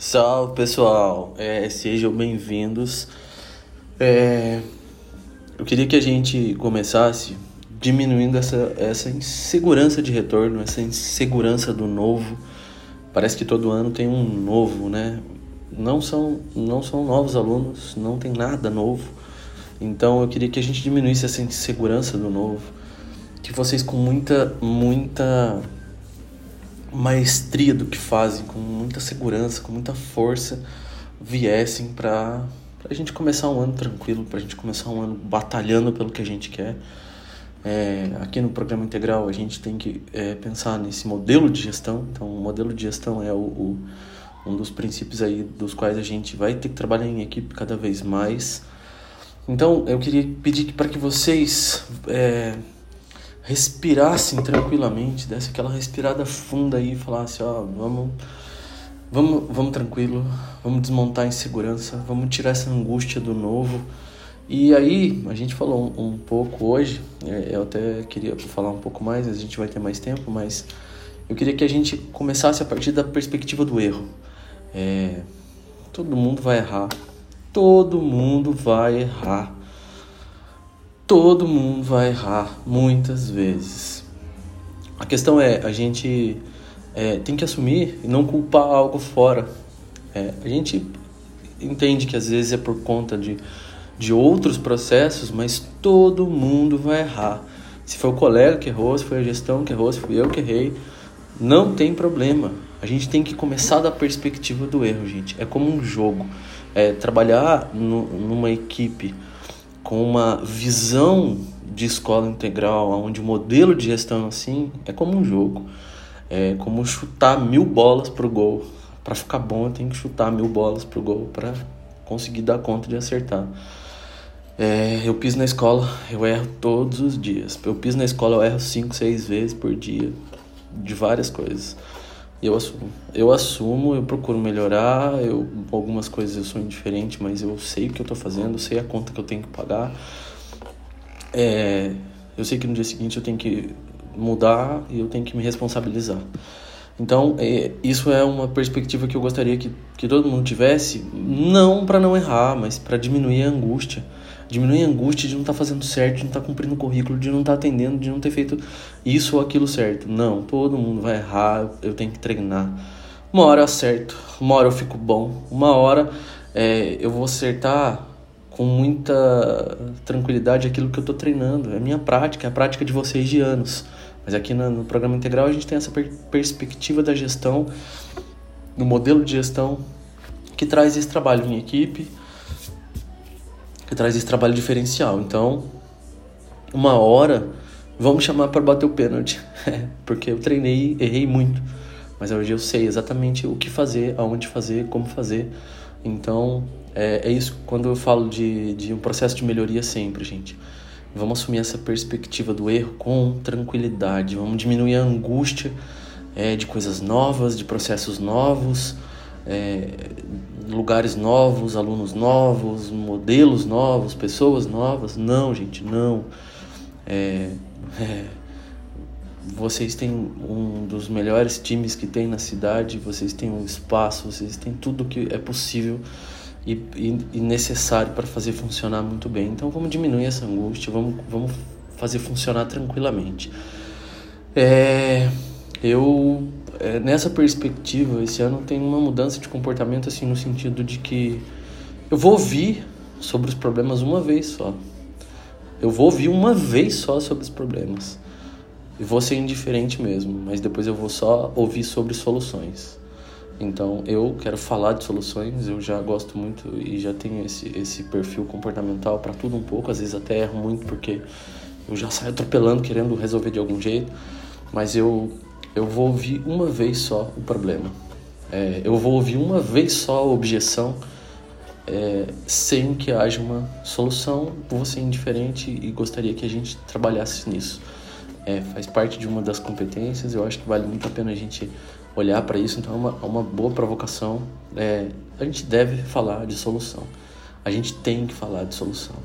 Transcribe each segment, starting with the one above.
Salve pessoal, é, sejam bem-vindos. É, eu queria que a gente começasse diminuindo essa, essa insegurança de retorno, essa insegurança do novo. Parece que todo ano tem um novo, né? Não são, não são novos alunos, não tem nada novo. Então eu queria que a gente diminuísse essa insegurança do novo. Que vocês com muita, muita maestria do que fazem, com muita segurança, com muita força, viessem para a gente começar um ano tranquilo, para a gente começar um ano batalhando pelo que a gente quer. É, aqui no programa integral a gente tem que é, pensar nesse modelo de gestão. Então, o modelo de gestão é o, o, um dos princípios aí dos quais a gente vai ter que trabalhar em equipe cada vez mais. Então, eu queria pedir para que vocês é, respirassem tranquilamente, desse aquela respirada funda aí e falasse, ó, vamos, vamos, vamos tranquilo, vamos desmontar a insegurança, vamos tirar essa angústia do novo. E aí, a gente falou um, um pouco hoje, é, eu até queria falar um pouco mais, a gente vai ter mais tempo, mas eu queria que a gente começasse a partir da perspectiva do erro. É, todo mundo vai errar, todo mundo vai errar. Todo mundo vai errar muitas vezes. A questão é, a gente é, tem que assumir e não culpar algo fora. É, a gente entende que às vezes é por conta de, de outros processos, mas todo mundo vai errar. Se foi o colega que errou, se foi a gestão que errou, se fui eu que errei, não tem problema. A gente tem que começar da perspectiva do erro, gente. É como um jogo. É, trabalhar no, numa equipe com uma visão de escola integral, onde o modelo de gestão assim é como um jogo, é como chutar mil bolas pro gol. Para ficar bom, tenho que chutar mil bolas pro gol para conseguir dar conta de acertar. É, eu piso na escola, eu erro todos os dias. Eu piso na escola, eu erro cinco, seis vezes por dia de várias coisas. Eu assumo. Eu assumo, eu procuro melhorar, eu, algumas coisas eu sou indiferente, mas eu sei o que eu estou fazendo, sei a conta que eu tenho que pagar. É, eu sei que no dia seguinte eu tenho que mudar e eu tenho que me responsabilizar. Então, é, isso é uma perspectiva que eu gostaria que, que todo mundo tivesse, não para não errar, mas para diminuir a angústia Diminuir a angústia de não estar tá fazendo certo, de não estar tá cumprindo o currículo, de não estar tá atendendo, de não ter feito isso ou aquilo certo. Não, todo mundo vai errar, eu tenho que treinar. Uma hora eu acerto, uma hora eu fico bom, uma hora é, eu vou acertar com muita tranquilidade aquilo que eu estou treinando. É a minha prática, é a prática de vocês de anos. Mas aqui no, no programa integral a gente tem essa per perspectiva da gestão, do modelo de gestão que traz esse trabalho em equipe, que traz esse trabalho diferencial. Então, uma hora, vamos chamar para bater o pênalti, porque eu treinei, errei muito, mas hoje eu sei exatamente o que fazer, aonde fazer, como fazer. Então, é, é isso quando eu falo de, de um processo de melhoria sempre, gente. Vamos assumir essa perspectiva do erro com tranquilidade, vamos diminuir a angústia é, de coisas novas, de processos novos, é, lugares novos, alunos novos, modelos novos, pessoas novas. Não, gente, não. É, é, vocês têm um dos melhores times que tem na cidade, vocês têm um espaço, vocês têm tudo que é possível e, e, necessário para fazer funcionar muito bem. Então vamos diminuir essa angústia, vamos, vamos fazer funcionar tranquilamente. É, eu é, nessa perspectiva, esse ano tem uma mudança de comportamento assim no sentido de que eu vou ouvir sobre os problemas uma vez só. Eu vou ouvir uma vez só sobre os problemas. E vou ser indiferente mesmo, mas depois eu vou só ouvir sobre soluções. Então, eu quero falar de soluções, eu já gosto muito e já tenho esse, esse perfil comportamental para tudo um pouco, às vezes até erro muito porque eu já saio atropelando querendo resolver de algum jeito, mas eu eu vou ouvir uma vez só o problema. É, eu vou ouvir uma vez só a objeção é, sem que haja uma solução. Vou ser indiferente e gostaria que a gente trabalhasse nisso. É, faz parte de uma das competências, eu acho que vale muito a pena a gente olhar para isso, então é uma, é uma boa provocação. É, a gente deve falar de solução, a gente tem que falar de solução.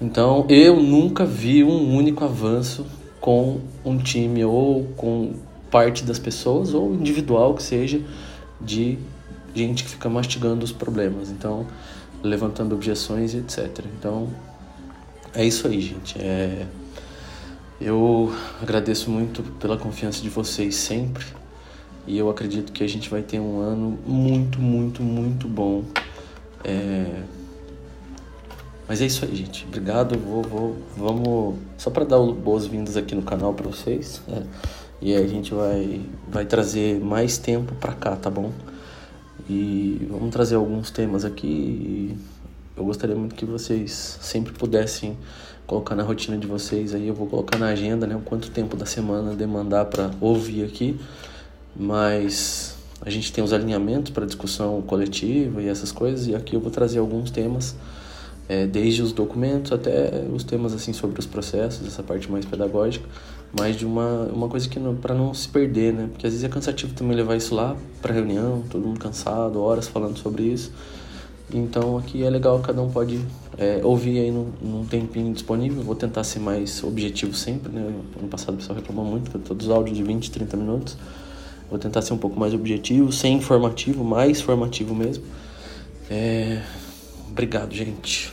Então eu nunca vi um único avanço com um time ou com parte das pessoas, ou individual que seja, de gente que fica mastigando os problemas, então levantando objeções e etc. Então é isso aí, gente. É... Eu agradeço muito pela confiança de vocês sempre e eu acredito que a gente vai ter um ano muito, muito, muito bom. É... Mas é isso aí, gente. Obrigado. Vou, vou, vamos só para dar boas-vindas aqui no canal para vocês. É. E a gente vai, vai trazer mais tempo para cá, tá bom? E vamos trazer alguns temas aqui. eu gostaria muito que vocês sempre pudessem colocar na rotina de vocês aí. Eu vou colocar na agenda, né? O quanto tempo da semana demandar para ouvir aqui. Mas a gente tem os alinhamentos para discussão coletiva e essas coisas. E aqui eu vou trazer alguns temas, é, desde os documentos até os temas assim sobre os processos, essa parte mais pedagógica mas de uma, uma coisa que para não se perder, né? Porque às vezes é cansativo também levar isso lá para reunião, todo mundo cansado, horas falando sobre isso. Então aqui é legal, cada um pode é, ouvir aí num, num tempinho disponível. Vou tentar ser mais objetivo sempre, né? Ano passado o pessoal reclamou muito, todos os áudios de 20, 30 minutos. Vou tentar ser um pouco mais objetivo, sem informativo, mais formativo mesmo. É... Obrigado, gente.